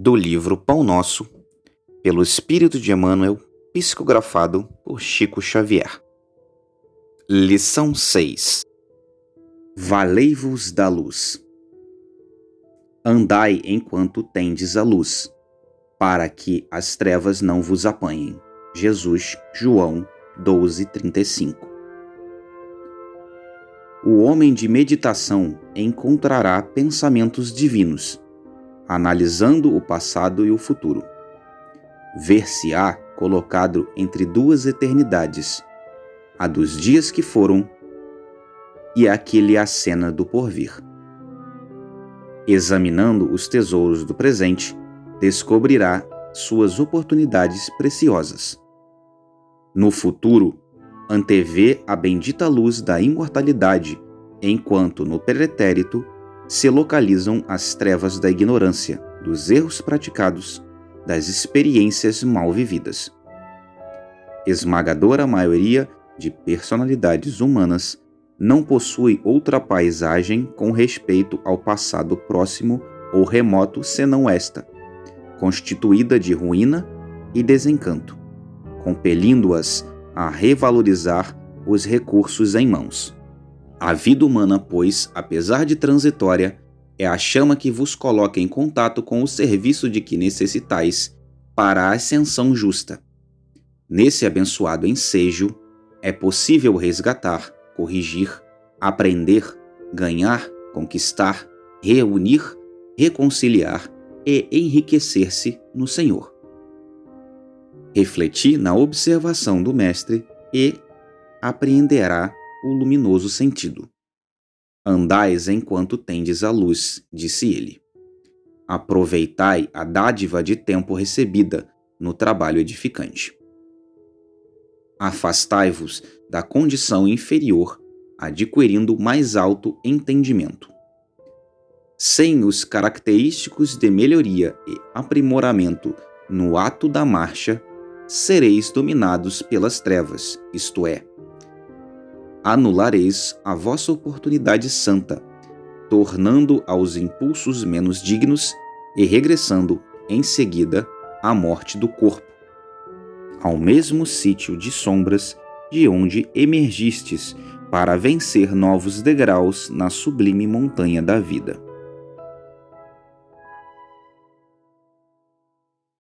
do livro Pão Nosso, pelo Espírito de Emmanuel, psicografado por Chico Xavier. Lição 6 Valei-vos da luz. Andai enquanto tendes a luz, para que as trevas não vos apanhem. Jesus, João 12:35. O homem de meditação encontrará pensamentos divinos analisando o passado e o futuro. Ver-se-á colocado entre duas eternidades, a dos dias que foram e a que lhe acena do porvir. Examinando os tesouros do presente, descobrirá suas oportunidades preciosas. No futuro, antevê a bendita luz da imortalidade, enquanto no pretérito se localizam as trevas da ignorância, dos erros praticados, das experiências mal vividas. Esmagadora maioria de personalidades humanas não possui outra paisagem com respeito ao passado próximo ou remoto senão esta, constituída de ruína e desencanto, compelindo-as a revalorizar os recursos em mãos. A vida humana, pois, apesar de transitória, é a chama que vos coloca em contato com o serviço de que necessitais para a ascensão justa. Nesse abençoado ensejo, é possível resgatar, corrigir, aprender, ganhar, conquistar, reunir, reconciliar e enriquecer-se no Senhor. Refleti na observação do Mestre e apreenderá o luminoso sentido. Andais enquanto tendes a luz, disse ele. Aproveitai a dádiva de tempo recebida no trabalho edificante. Afastai-vos da condição inferior, adquirindo mais alto entendimento. Sem os característicos de melhoria e aprimoramento no ato da marcha, sereis dominados pelas trevas, isto é, anulareis a vossa oportunidade santa, tornando aos impulsos menos dignos e regressando, em seguida, à morte do corpo, ao mesmo sítio de sombras de onde emergistes para vencer novos degraus na sublime montanha da vida.